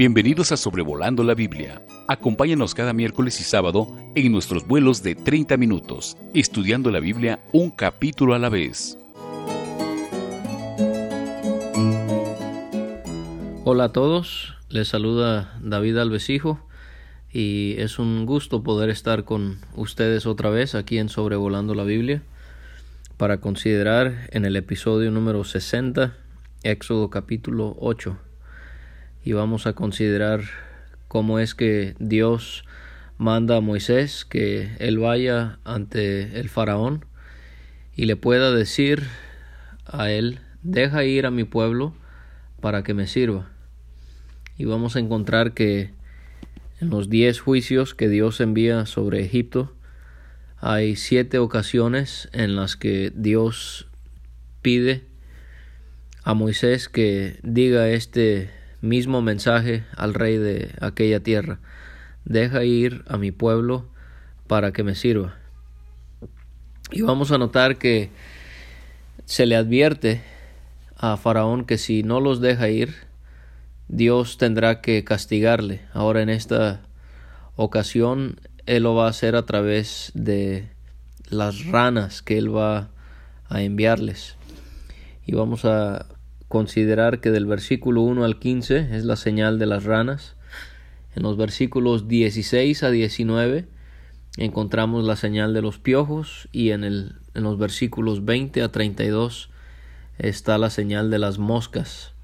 Bienvenidos a Sobrevolando la Biblia. Acompáñanos cada miércoles y sábado en nuestros vuelos de 30 minutos, estudiando la Biblia un capítulo a la vez. Hola a todos, les saluda David Alvesijo y es un gusto poder estar con ustedes otra vez aquí en Sobrevolando la Biblia para considerar en el episodio número 60, Éxodo capítulo 8 y vamos a considerar cómo es que Dios manda a Moisés que él vaya ante el faraón y le pueda decir a él, deja ir a mi pueblo para que me sirva. Y vamos a encontrar que en los diez juicios que Dios envía sobre Egipto, hay siete ocasiones en las que Dios pide a Moisés que diga este mismo mensaje al rey de aquella tierra. Deja ir a mi pueblo para que me sirva. Y vamos a notar que se le advierte a Faraón que si no los deja ir, Dios tendrá que castigarle. Ahora en esta ocasión Él lo va a hacer a través de las ranas que Él va a enviarles. Y vamos a considerar que del versículo 1 al 15 es la señal de las ranas. En los versículos 16 a 19 encontramos la señal de los piojos y en, el, en los versículos 20 a 32 está la señal de las moscas.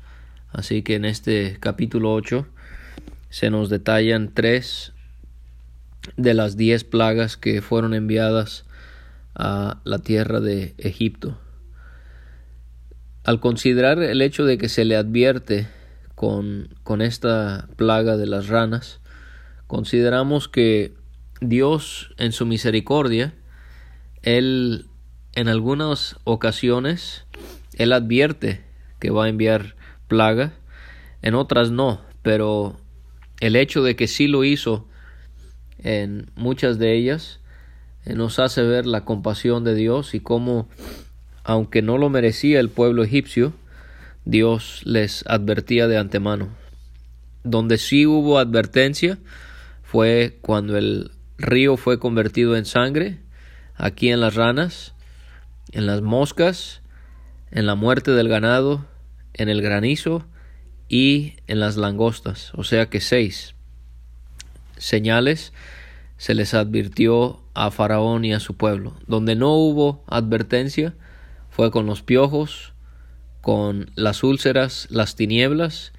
Así que en este capítulo 8 se nos detallan tres de las diez plagas que fueron enviadas a la tierra de Egipto. Al considerar el hecho de que se le advierte con, con esta plaga de las ranas, consideramos que Dios en su misericordia, Él en algunas ocasiones, Él advierte que va a enviar plaga, en otras no, pero el hecho de que sí lo hizo en muchas de ellas, eh, nos hace ver la compasión de Dios y cómo aunque no lo merecía el pueblo egipcio, Dios les advertía de antemano. Donde sí hubo advertencia fue cuando el río fue convertido en sangre, aquí en las ranas, en las moscas, en la muerte del ganado, en el granizo y en las langostas, o sea que seis señales se les advirtió a Faraón y a su pueblo. Donde no hubo advertencia, fue con los piojos, con las úlceras, las tinieblas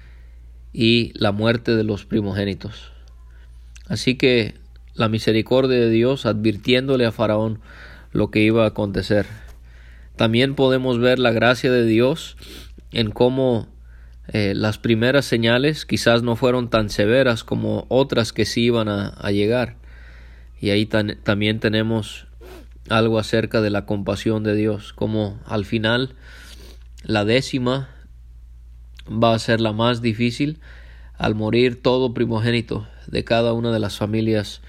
y la muerte de los primogénitos. Así que la misericordia de Dios advirtiéndole a Faraón lo que iba a acontecer. También podemos ver la gracia de Dios en cómo eh, las primeras señales quizás no fueron tan severas como otras que sí iban a, llegar. Y ahí también tenemos algo acerca de la compasión de Dios, como al final la décima va a ser la más difícil al morir todo primogénito de cada una de las familias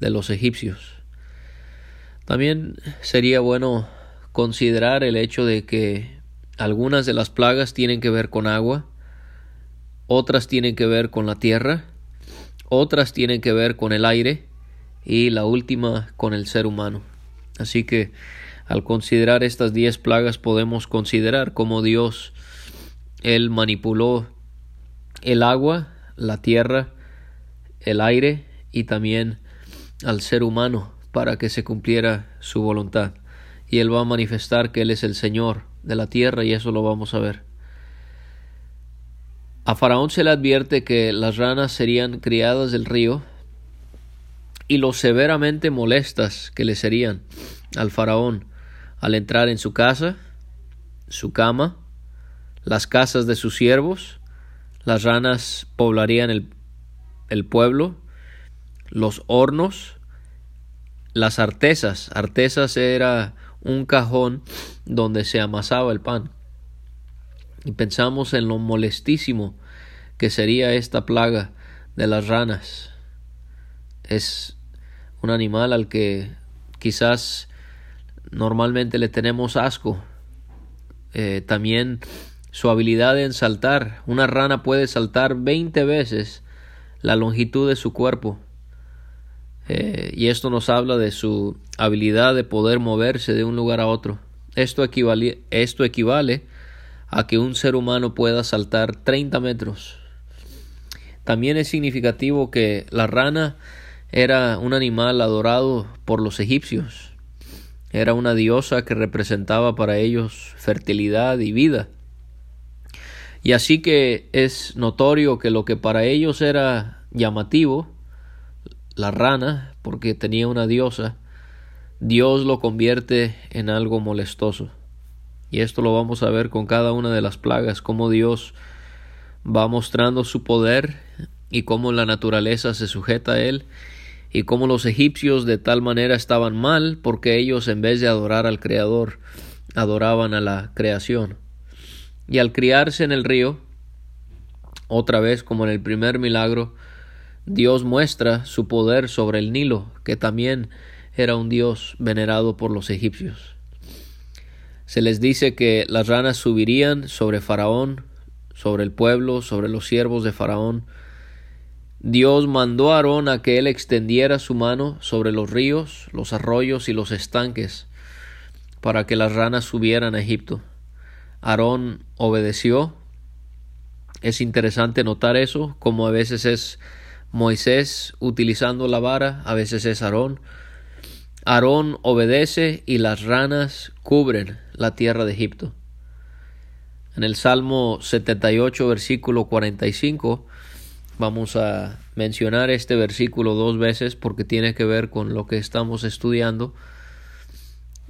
de los egipcios. También sería bueno considerar el hecho de que algunas de las plagas tienen que ver con agua, otras tienen que ver con la tierra, otras tienen que ver con el aire y la última con el ser humano. Así que al considerar estas diez plagas podemos considerar cómo Dios él manipuló el agua, la tierra, el aire y también al ser humano para que se cumpliera su voluntad. Y él va a manifestar que él es el Señor de la tierra y eso lo vamos a ver. A Faraón se le advierte que las ranas serían criadas del río y lo severamente molestas que le serían al faraón al entrar en su casa, su cama, las casas de sus siervos, las ranas poblarían el, el pueblo, los hornos, las artesas. Artesas era un cajón donde se amasaba el pan. Y pensamos en lo molestísimo que sería esta plaga de las ranas. Es un animal al que quizás normalmente le tenemos asco. Eh, también su habilidad en saltar. Una rana puede saltar 20 veces la longitud de su cuerpo. Eh, y esto nos habla de su habilidad de poder moverse de un lugar a otro. Esto equivale, esto equivale a que un ser humano pueda saltar 30 metros. También es significativo que la rana era un animal adorado por los egipcios. Era una diosa que representaba para ellos fertilidad y vida. Y así que es notorio que lo que para ellos era llamativo, la rana, porque tenía una diosa, Dios lo convierte en algo molestoso. Y esto lo vamos a ver con cada una de las plagas, cómo Dios va mostrando su poder y cómo la naturaleza se sujeta a él y cómo los egipcios de tal manera estaban mal porque ellos en vez de adorar al Creador adoraban a la creación. Y al criarse en el río, otra vez como en el primer milagro, Dios muestra su poder sobre el Nilo, que también era un dios venerado por los egipcios. Se les dice que las ranas subirían sobre Faraón, sobre el pueblo, sobre los siervos de Faraón, Dios mandó a Aarón a que él extendiera su mano sobre los ríos, los arroyos y los estanques, para que las ranas subieran a Egipto. Aarón obedeció. Es interesante notar eso, como a veces es Moisés utilizando la vara, a veces es Aarón. Aarón obedece y las ranas cubren la tierra de Egipto. En el Salmo 78, versículo 45, Vamos a mencionar este versículo dos veces porque tiene que ver con lo que estamos estudiando.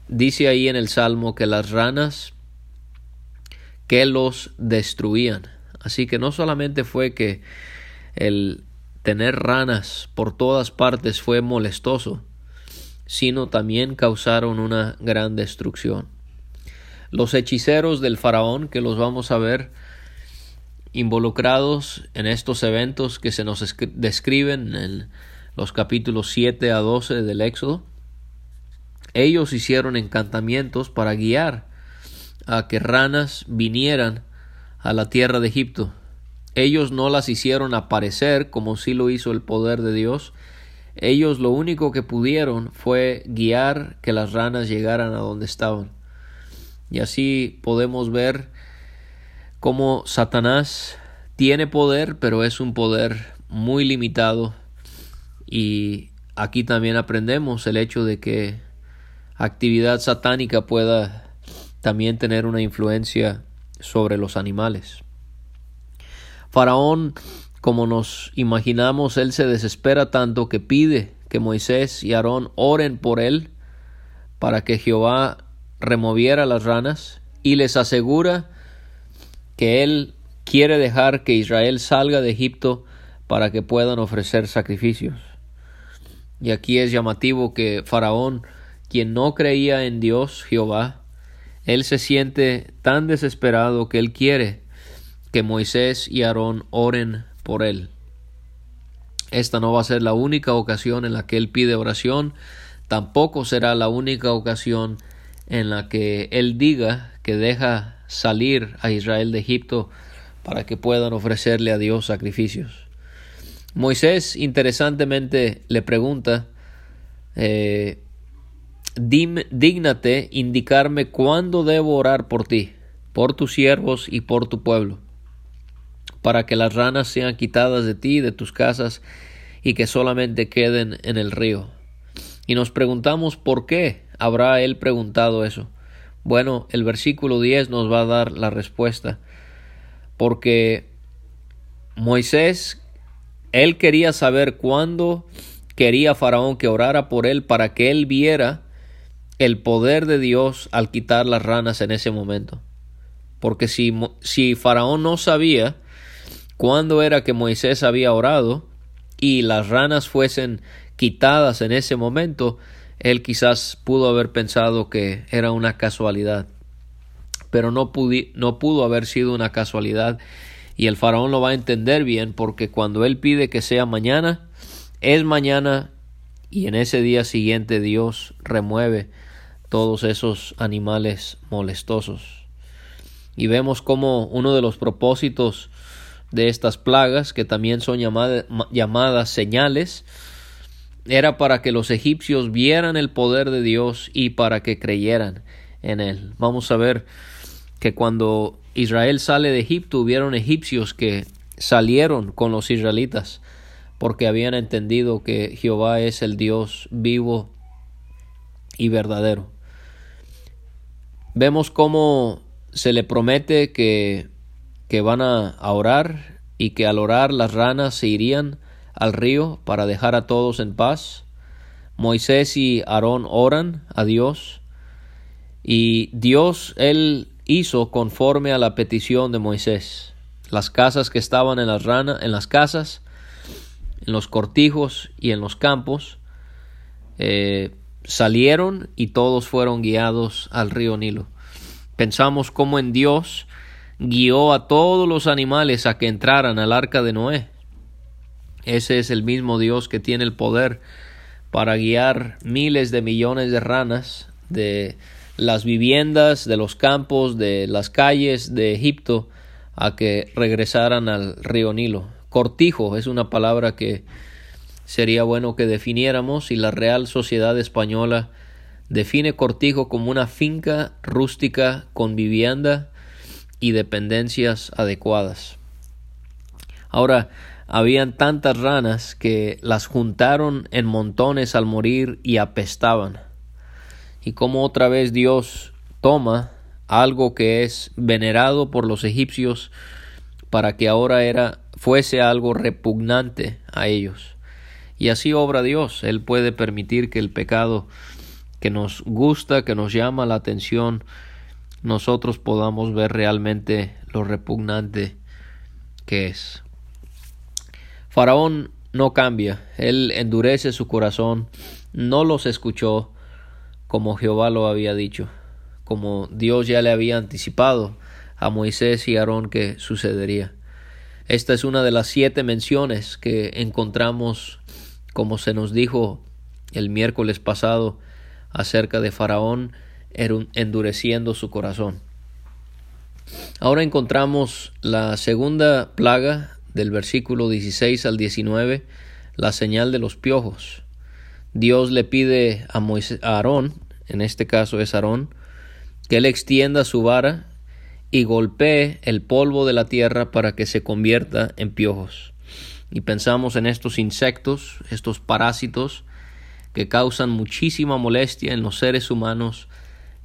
Dice ahí en el Salmo que las ranas que los destruían. Así que no solamente fue que el tener ranas por todas partes fue molestoso, sino también causaron una gran destrucción. Los hechiceros del faraón, que los vamos a ver involucrados en estos eventos que se nos describen en los capítulos 7 a 12 del Éxodo. Ellos hicieron encantamientos para guiar a que ranas vinieran a la tierra de Egipto. Ellos no las hicieron aparecer como si lo hizo el poder de Dios. Ellos lo único que pudieron fue guiar que las ranas llegaran a donde estaban. Y así podemos ver como Satanás tiene poder, pero es un poder muy limitado y aquí también aprendemos el hecho de que actividad satánica pueda también tener una influencia sobre los animales. Faraón, como nos imaginamos, él se desespera tanto que pide que Moisés y Aarón oren por él para que Jehová removiera las ranas y les asegura que Él quiere dejar que Israel salga de Egipto para que puedan ofrecer sacrificios. Y aquí es llamativo que Faraón, quien no creía en Dios Jehová, él se siente tan desesperado que él quiere que Moisés y Aarón oren por él. Esta no va a ser la única ocasión en la que él pide oración, tampoco será la única ocasión en la que él diga que deja salir a Israel de Egipto para que puedan ofrecerle a Dios sacrificios. Moisés interesantemente le pregunta, eh, indicarme cuándo debo orar por ti, por tus siervos y por tu pueblo, para que las ranas sean quitadas de ti de tus casas y que solamente queden en el río. Y nos preguntamos por qué habrá él preguntado eso. Bueno, el versículo 10 nos va a dar la respuesta. Porque Moisés, él quería saber cuándo quería Faraón que orara por él para que él viera el poder de Dios al quitar las ranas en ese momento. Porque si, si Faraón no sabía cuándo era que Moisés había orado y las ranas fuesen quitadas en ese momento, él quizás pudo haber pensado que era una casualidad, pero no, no pudo haber sido una casualidad y el faraón lo va a entender bien porque cuando él pide que sea mañana, es mañana y en ese día siguiente Dios remueve todos esos animales molestosos. Y vemos como uno de los propósitos de estas plagas, que también son llamadas señales, era para que los egipcios vieran el poder de Dios y para que creyeran en él. Vamos a ver que cuando Israel sale de Egipto hubieron egipcios que salieron con los israelitas porque habían entendido que Jehová es el Dios vivo y verdadero. Vemos cómo se le promete que, que van a orar y que al orar las ranas se irían al río para dejar a todos en paz. Moisés y Aarón oran a Dios y Dios, él hizo conforme a la petición de Moisés. Las casas que estaban en las ranas, en las casas, en los cortijos y en los campos, eh, salieron y todos fueron guiados al río Nilo. Pensamos cómo en Dios guió a todos los animales a que entraran al arca de Noé. Ese es el mismo Dios que tiene el poder para guiar miles de millones de ranas de las viviendas, de los campos, de las calles de Egipto a que regresaran al río Nilo. Cortijo es una palabra que sería bueno que definiéramos y la Real Sociedad Española define cortijo como una finca rústica con vivienda y dependencias adecuadas. Ahora, habían tantas ranas que las juntaron en montones al morir y apestaban. Y como otra vez Dios toma algo que es venerado por los egipcios para que ahora era fuese algo repugnante a ellos. Y así obra Dios, Él puede permitir que el pecado que nos gusta, que nos llama la atención, nosotros podamos ver realmente lo repugnante que es. Faraón no cambia, él endurece su corazón, no los escuchó como Jehová lo había dicho, como Dios ya le había anticipado a Moisés y Aarón que sucedería. Esta es una de las siete menciones que encontramos, como se nos dijo el miércoles pasado, acerca de Faraón endureciendo su corazón. Ahora encontramos la segunda plaga del versículo 16 al 19, la señal de los piojos. Dios le pide a, Moisés, a Aarón, en este caso es Aarón, que él extienda su vara y golpee el polvo de la tierra para que se convierta en piojos. Y pensamos en estos insectos, estos parásitos, que causan muchísima molestia en los seres humanos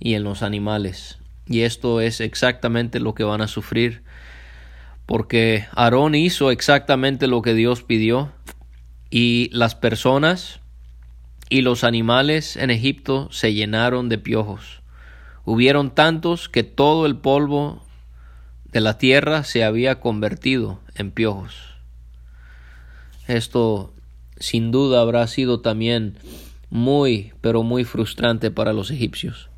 y en los animales. Y esto es exactamente lo que van a sufrir porque Aarón hizo exactamente lo que Dios pidió y las personas y los animales en Egipto se llenaron de piojos. Hubieron tantos que todo el polvo de la tierra se había convertido en piojos. Esto sin duda habrá sido también muy, pero muy frustrante para los egipcios.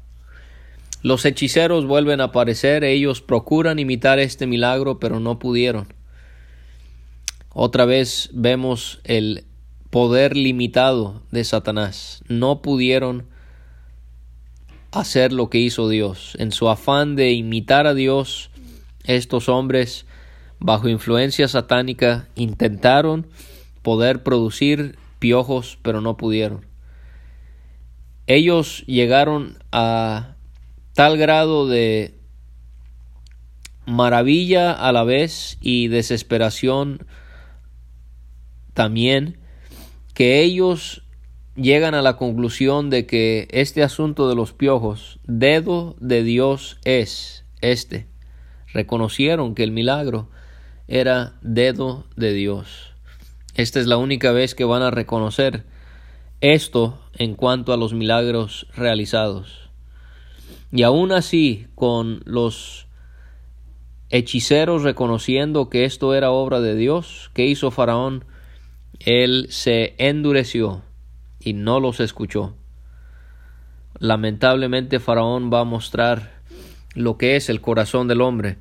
Los hechiceros vuelven a aparecer, ellos procuran imitar este milagro, pero no pudieron. Otra vez vemos el poder limitado de Satanás. No pudieron hacer lo que hizo Dios. En su afán de imitar a Dios, estos hombres, bajo influencia satánica, intentaron poder producir piojos, pero no pudieron. Ellos llegaron a tal grado de maravilla a la vez y desesperación también que ellos llegan a la conclusión de que este asunto de los piojos, dedo de Dios es este. Reconocieron que el milagro era dedo de Dios. Esta es la única vez que van a reconocer esto en cuanto a los milagros realizados. Y aún así, con los hechiceros reconociendo que esto era obra de Dios, ¿qué hizo Faraón? Él se endureció y no los escuchó. Lamentablemente Faraón va a mostrar lo que es el corazón del hombre,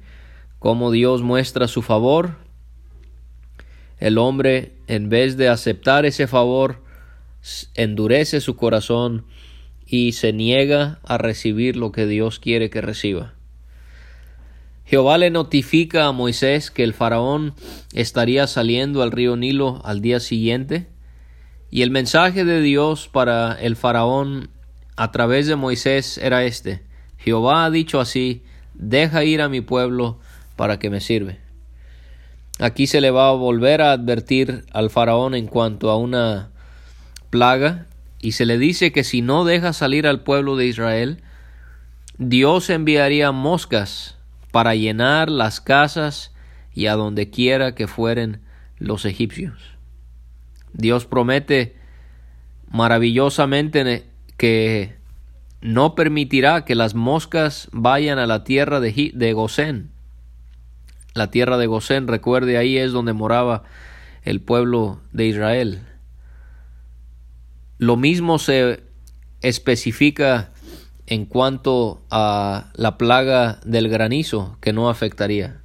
cómo Dios muestra su favor. El hombre, en vez de aceptar ese favor, endurece su corazón y se niega a recibir lo que Dios quiere que reciba. Jehová le notifica a Moisés que el faraón estaría saliendo al río Nilo al día siguiente y el mensaje de Dios para el faraón a través de Moisés era este. Jehová ha dicho así, deja ir a mi pueblo para que me sirve. Aquí se le va a volver a advertir al faraón en cuanto a una plaga y se le dice que si no deja salir al pueblo de Israel, Dios enviaría moscas para llenar las casas y a donde quiera que fueren los egipcios. Dios promete maravillosamente que no permitirá que las moscas vayan a la tierra de, de Gosén. La tierra de Gosén, recuerde, ahí es donde moraba el pueblo de Israel. Lo mismo se especifica en cuanto a la plaga del granizo que no afectaría.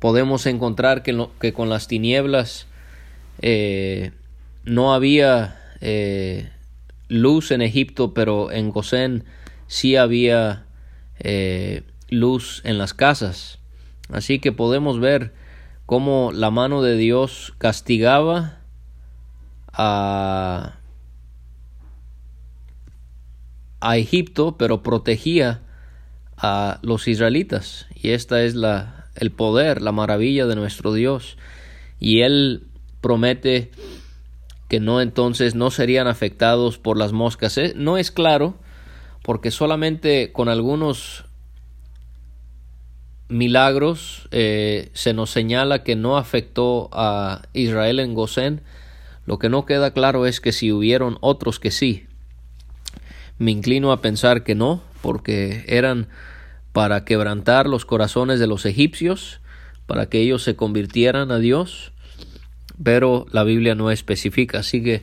Podemos encontrar que, con las tinieblas eh, no había eh, luz en Egipto, pero en Gosén sí había eh, luz en las casas. Así que podemos ver cómo la mano de Dios castigaba a, a Egipto, pero protegía a los israelitas. Y esta es la, el poder, la maravilla de nuestro Dios. Y Él promete que no entonces no serían afectados por las moscas. Eh, no es claro porque solamente con algunos milagros eh, se nos señala que no afectó a Israel en Gosén. Lo que no queda claro es que si hubieron otros que sí. Me inclino a pensar que no, porque eran para quebrantar los corazones de los egipcios, para que ellos se convirtieran a Dios pero la Biblia no especifica, así que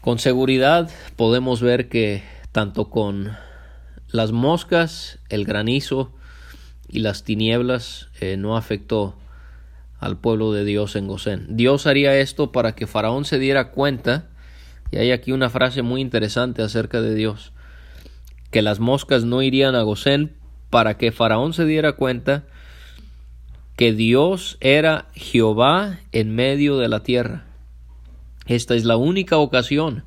con seguridad podemos ver que tanto con las moscas, el granizo y las tinieblas eh, no afectó al pueblo de Dios en Gosén. Dios haría esto para que Faraón se diera cuenta, y hay aquí una frase muy interesante acerca de Dios, que las moscas no irían a Gosén para que Faraón se diera cuenta que Dios era Jehová en medio de la tierra. Esta es la única ocasión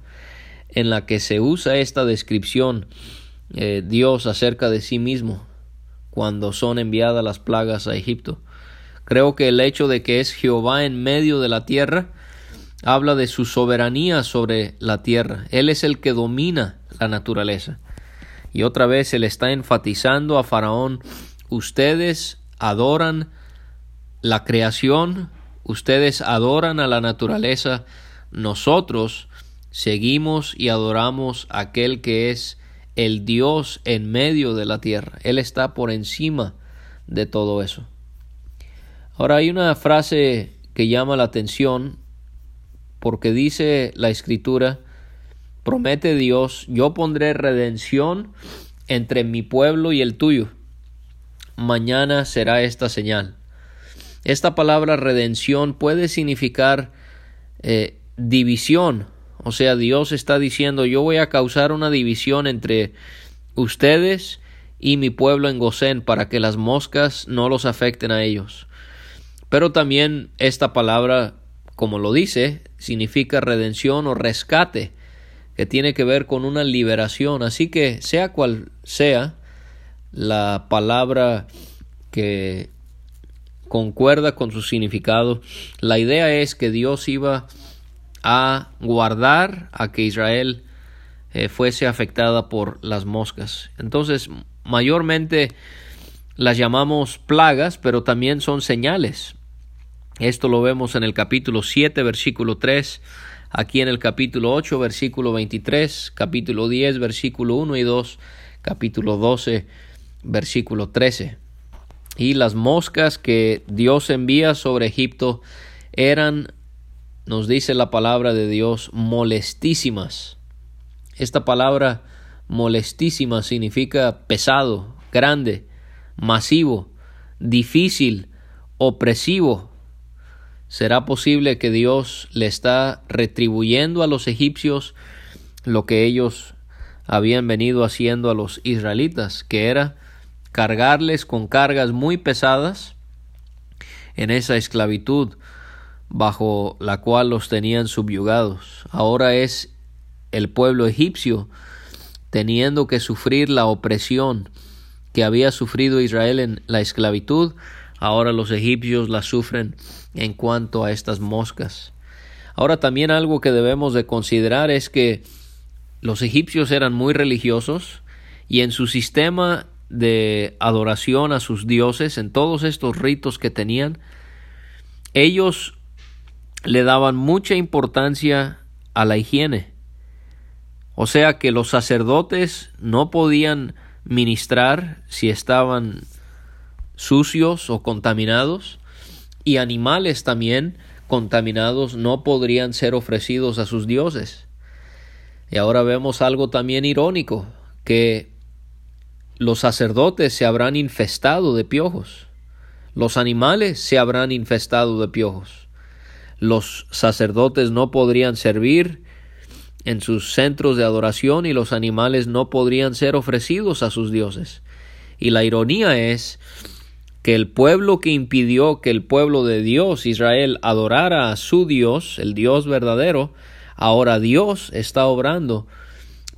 en la que se usa esta descripción eh, Dios acerca de sí mismo cuando son enviadas las plagas a Egipto. Creo que el hecho de que es Jehová en medio de la tierra habla de su soberanía sobre la tierra. Él es el que domina la naturaleza. Y otra vez él está enfatizando a Faraón, ustedes adoran la creación, ustedes adoran a la naturaleza, nosotros seguimos y adoramos a aquel que es el Dios en medio de la tierra. Él está por encima de todo eso. Ahora hay una frase que llama la atención porque dice la escritura, promete Dios, yo pondré redención entre mi pueblo y el tuyo. Mañana será esta señal. Esta palabra redención puede significar eh, división. O sea, Dios está diciendo yo voy a causar una división entre ustedes y mi pueblo en Gosén para que las moscas no los afecten a ellos. Pero también esta palabra, como lo dice, significa redención o rescate, que tiene que ver con una liberación. Así que sea cual sea la palabra que concuerda con su significado. La idea es que Dios iba a guardar a que Israel eh, fuese afectada por las moscas. Entonces, mayormente las llamamos plagas, pero también son señales. Esto lo vemos en el capítulo 7, versículo 3, aquí en el capítulo 8, versículo 23, capítulo 10, versículo 1 y 2, capítulo 12, versículo 13 y las moscas que Dios envía sobre Egipto eran, nos dice la palabra de Dios, molestísimas. Esta palabra molestísima significa pesado, grande, masivo, difícil, opresivo. ¿Será posible que Dios le está retribuyendo a los egipcios lo que ellos habían venido haciendo a los israelitas, que era cargarles con cargas muy pesadas en esa esclavitud bajo la cual los tenían subyugados. Ahora es el pueblo egipcio teniendo que sufrir la opresión que había sufrido Israel en la esclavitud, ahora los egipcios la sufren en cuanto a estas moscas. Ahora también algo que debemos de considerar es que los egipcios eran muy religiosos y en su sistema de adoración a sus dioses, en todos estos ritos que tenían, ellos le daban mucha importancia a la higiene. O sea que los sacerdotes no podían ministrar si estaban sucios o contaminados y animales también contaminados no podrían ser ofrecidos a sus dioses. Y ahora vemos algo también irónico, que los sacerdotes se habrán infestado de piojos, los animales se habrán infestado de piojos, los sacerdotes no podrían servir en sus centros de adoración y los animales no podrían ser ofrecidos a sus dioses. Y la ironía es que el pueblo que impidió que el pueblo de Dios, Israel, adorara a su Dios, el Dios verdadero, ahora Dios está obrando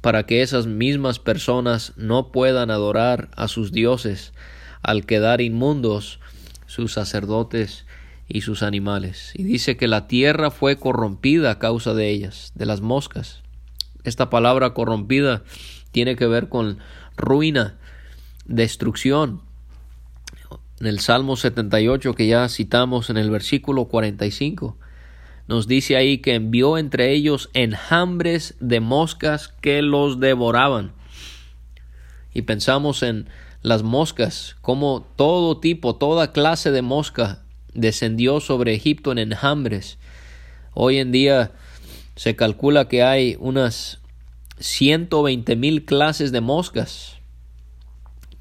para que esas mismas personas no puedan adorar a sus dioses al quedar inmundos sus sacerdotes y sus animales. Y dice que la tierra fue corrompida a causa de ellas, de las moscas. Esta palabra corrompida tiene que ver con ruina, destrucción, en el Salmo 78 que ya citamos en el versículo 45, nos dice ahí que envió entre ellos enjambres de moscas que los devoraban. Y pensamos en las moscas, como todo tipo, toda clase de mosca descendió sobre Egipto en enjambres. Hoy en día se calcula que hay unas 120 mil clases de moscas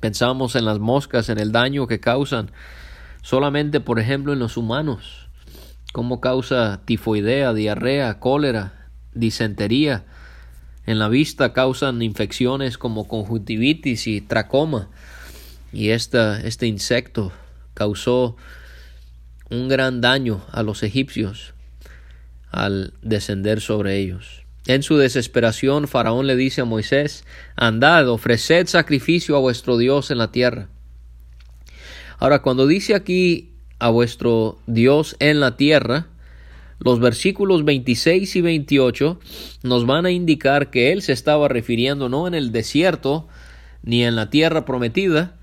Pensamos en las moscas, en el daño que causan solamente, por ejemplo, en los humanos, cómo causa tifoidea, diarrea, cólera, disentería. En la vista causan infecciones como conjuntivitis y tracoma. Y este insecto causó un gran daño a los egipcios al descender sobre ellos. En su desesperación, Faraón le dice a Moisés, Andad, ofreced sacrificio a vuestro Dios en la tierra. Ahora, cuando dice aquí a vuestro Dios en la tierra, los versículos 26 y 28 nos van a indicar que él se estaba refiriendo no en el desierto ni en la tierra prometida,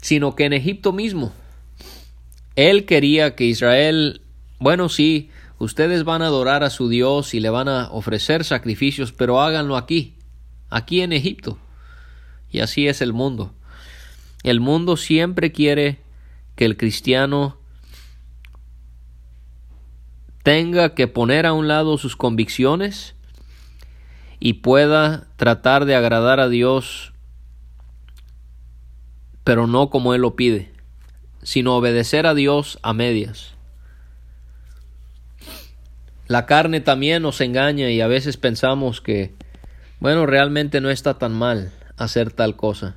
sino que en Egipto mismo. Él quería que Israel, bueno, sí, Ustedes van a adorar a su Dios y le van a ofrecer sacrificios, pero háganlo aquí, aquí en Egipto. Y así es el mundo. El mundo siempre quiere que el cristiano tenga que poner a un lado sus convicciones y pueda tratar de agradar a Dios, pero no como Él lo pide, sino obedecer a Dios a medias. La carne también nos engaña y a veces pensamos que, bueno, realmente no está tan mal hacer tal cosa,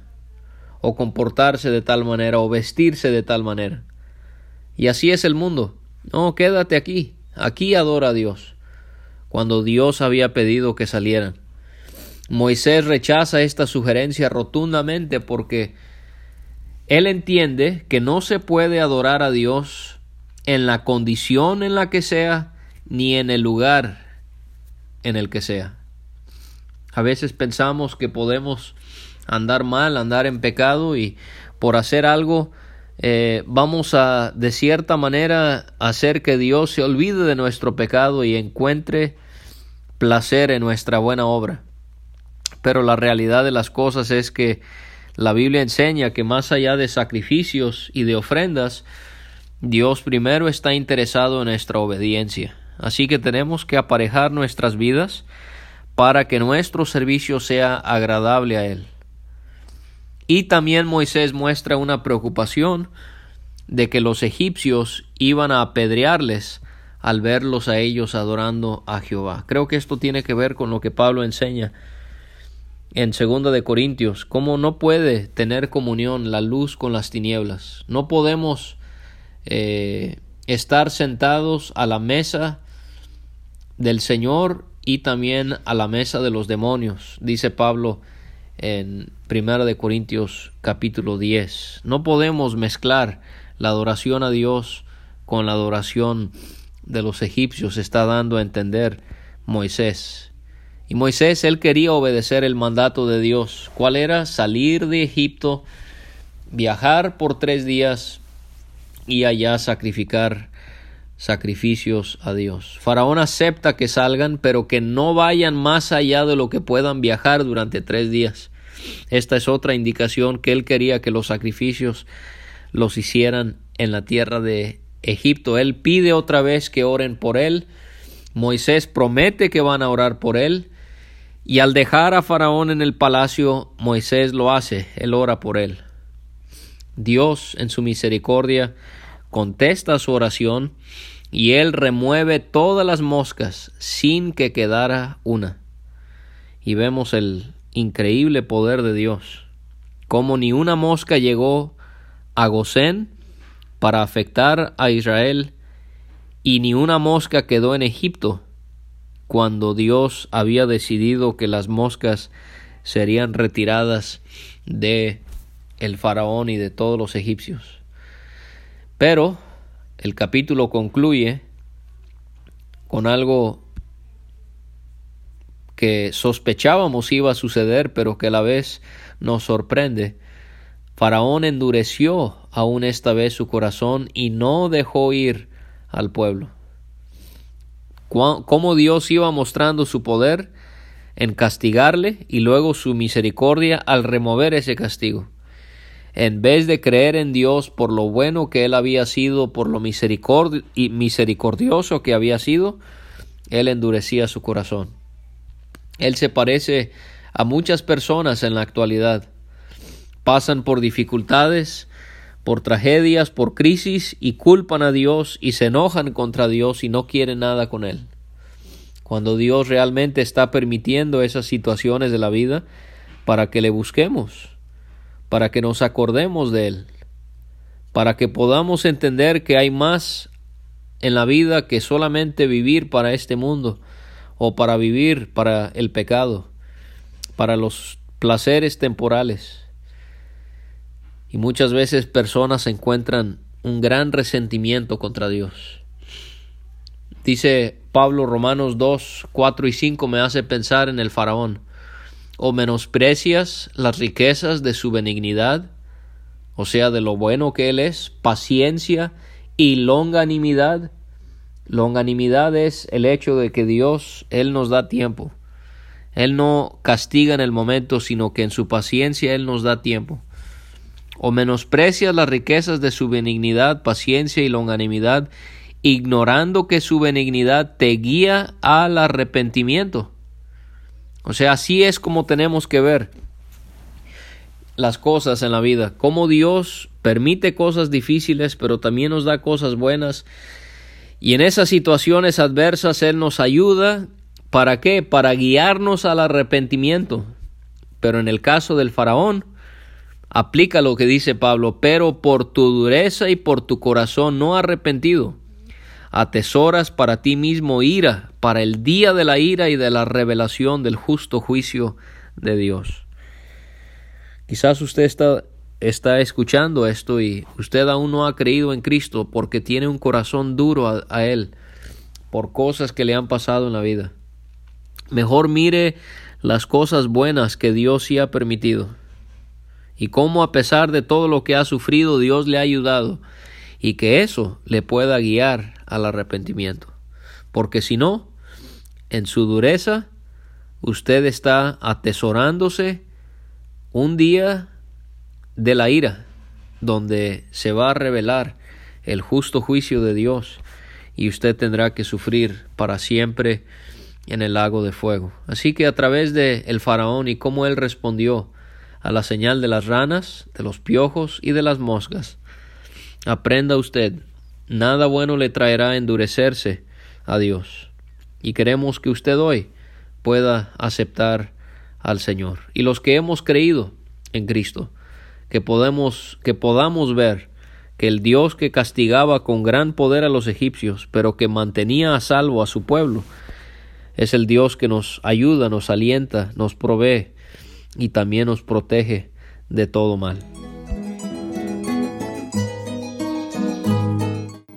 o comportarse de tal manera, o vestirse de tal manera. Y así es el mundo. No, quédate aquí, aquí adora a Dios, cuando Dios había pedido que salieran. Moisés rechaza esta sugerencia rotundamente porque él entiende que no se puede adorar a Dios en la condición en la que sea, ni en el lugar en el que sea. A veces pensamos que podemos andar mal, andar en pecado y por hacer algo eh, vamos a de cierta manera hacer que Dios se olvide de nuestro pecado y encuentre placer en nuestra buena obra. Pero la realidad de las cosas es que la Biblia enseña que más allá de sacrificios y de ofrendas, Dios primero está interesado en nuestra obediencia. Así que tenemos que aparejar nuestras vidas para que nuestro servicio sea agradable a Él. Y también Moisés muestra una preocupación de que los egipcios iban a apedrearles al verlos a ellos adorando a Jehová. Creo que esto tiene que ver con lo que Pablo enseña en segunda de Corintios, cómo no puede tener comunión la luz con las tinieblas. No podemos eh, estar sentados a la mesa del Señor y también a la mesa de los demonios, dice Pablo en Primera de Corintios capítulo 10. No podemos mezclar la adoración a Dios con la adoración de los egipcios, está dando a entender Moisés. Y Moisés, él quería obedecer el mandato de Dios. ¿Cuál era? Salir de Egipto, viajar por tres días y allá sacrificar sacrificios a Dios. Faraón acepta que salgan, pero que no vayan más allá de lo que puedan viajar durante tres días. Esta es otra indicación que él quería que los sacrificios los hicieran en la tierra de Egipto. Él pide otra vez que oren por él. Moisés promete que van a orar por él. Y al dejar a Faraón en el palacio, Moisés lo hace, él ora por él. Dios, en su misericordia, contesta su oración y él remueve todas las moscas sin que quedara una. Y vemos el increíble poder de Dios, como ni una mosca llegó a Gosén para afectar a Israel, y ni una mosca quedó en Egipto, cuando Dios había decidido que las moscas serían retiradas de el faraón y de todos los egipcios. Pero el capítulo concluye con algo que sospechábamos iba a suceder, pero que a la vez nos sorprende. Faraón endureció aún esta vez su corazón y no dejó ir al pueblo. Cómo Dios iba mostrando su poder en castigarle y luego su misericordia al remover ese castigo en vez de creer en Dios por lo bueno que él había sido, por lo misericordioso que había sido, él endurecía su corazón. Él se parece a muchas personas en la actualidad. Pasan por dificultades, por tragedias, por crisis y culpan a Dios y se enojan contra Dios y no quieren nada con Él. Cuando Dios realmente está permitiendo esas situaciones de la vida para que le busquemos para que nos acordemos de Él, para que podamos entender que hay más en la vida que solamente vivir para este mundo o para vivir para el pecado, para los placeres temporales. Y muchas veces personas encuentran un gran resentimiento contra Dios. Dice Pablo Romanos 2, 4 y 5 me hace pensar en el faraón o menosprecias las riquezas de su benignidad, o sea, de lo bueno que Él es, paciencia y longanimidad. Longanimidad es el hecho de que Dios, Él nos da tiempo. Él no castiga en el momento, sino que en su paciencia Él nos da tiempo. O menosprecias las riquezas de su benignidad, paciencia y longanimidad, ignorando que su benignidad te guía al arrepentimiento o sea, así es como tenemos que ver las cosas en la vida, cómo Dios permite cosas difíciles, pero también nos da cosas buenas. Y en esas situaciones adversas Él nos ayuda. ¿Para qué? Para guiarnos al arrepentimiento. Pero en el caso del faraón, aplica lo que dice Pablo, pero por tu dureza y por tu corazón no arrepentido atesoras para ti mismo ira, para el día de la ira y de la revelación del justo juicio de Dios. Quizás usted está, está escuchando esto y usted aún no ha creído en Cristo porque tiene un corazón duro a, a Él por cosas que le han pasado en la vida. Mejor mire las cosas buenas que Dios sí ha permitido y cómo a pesar de todo lo que ha sufrido Dios le ha ayudado y que eso le pueda guiar al arrepentimiento. Porque si no, en su dureza, usted está atesorándose un día de la ira, donde se va a revelar el justo juicio de Dios y usted tendrá que sufrir para siempre en el lago de fuego. Así que a través de el faraón y cómo él respondió a la señal de las ranas, de los piojos y de las moscas, Aprenda usted, nada bueno le traerá endurecerse a Dios. Y queremos que usted hoy pueda aceptar al Señor. Y los que hemos creído en Cristo, que podemos que podamos ver que el Dios que castigaba con gran poder a los egipcios, pero que mantenía a salvo a su pueblo, es el Dios que nos ayuda, nos alienta, nos provee y también nos protege de todo mal.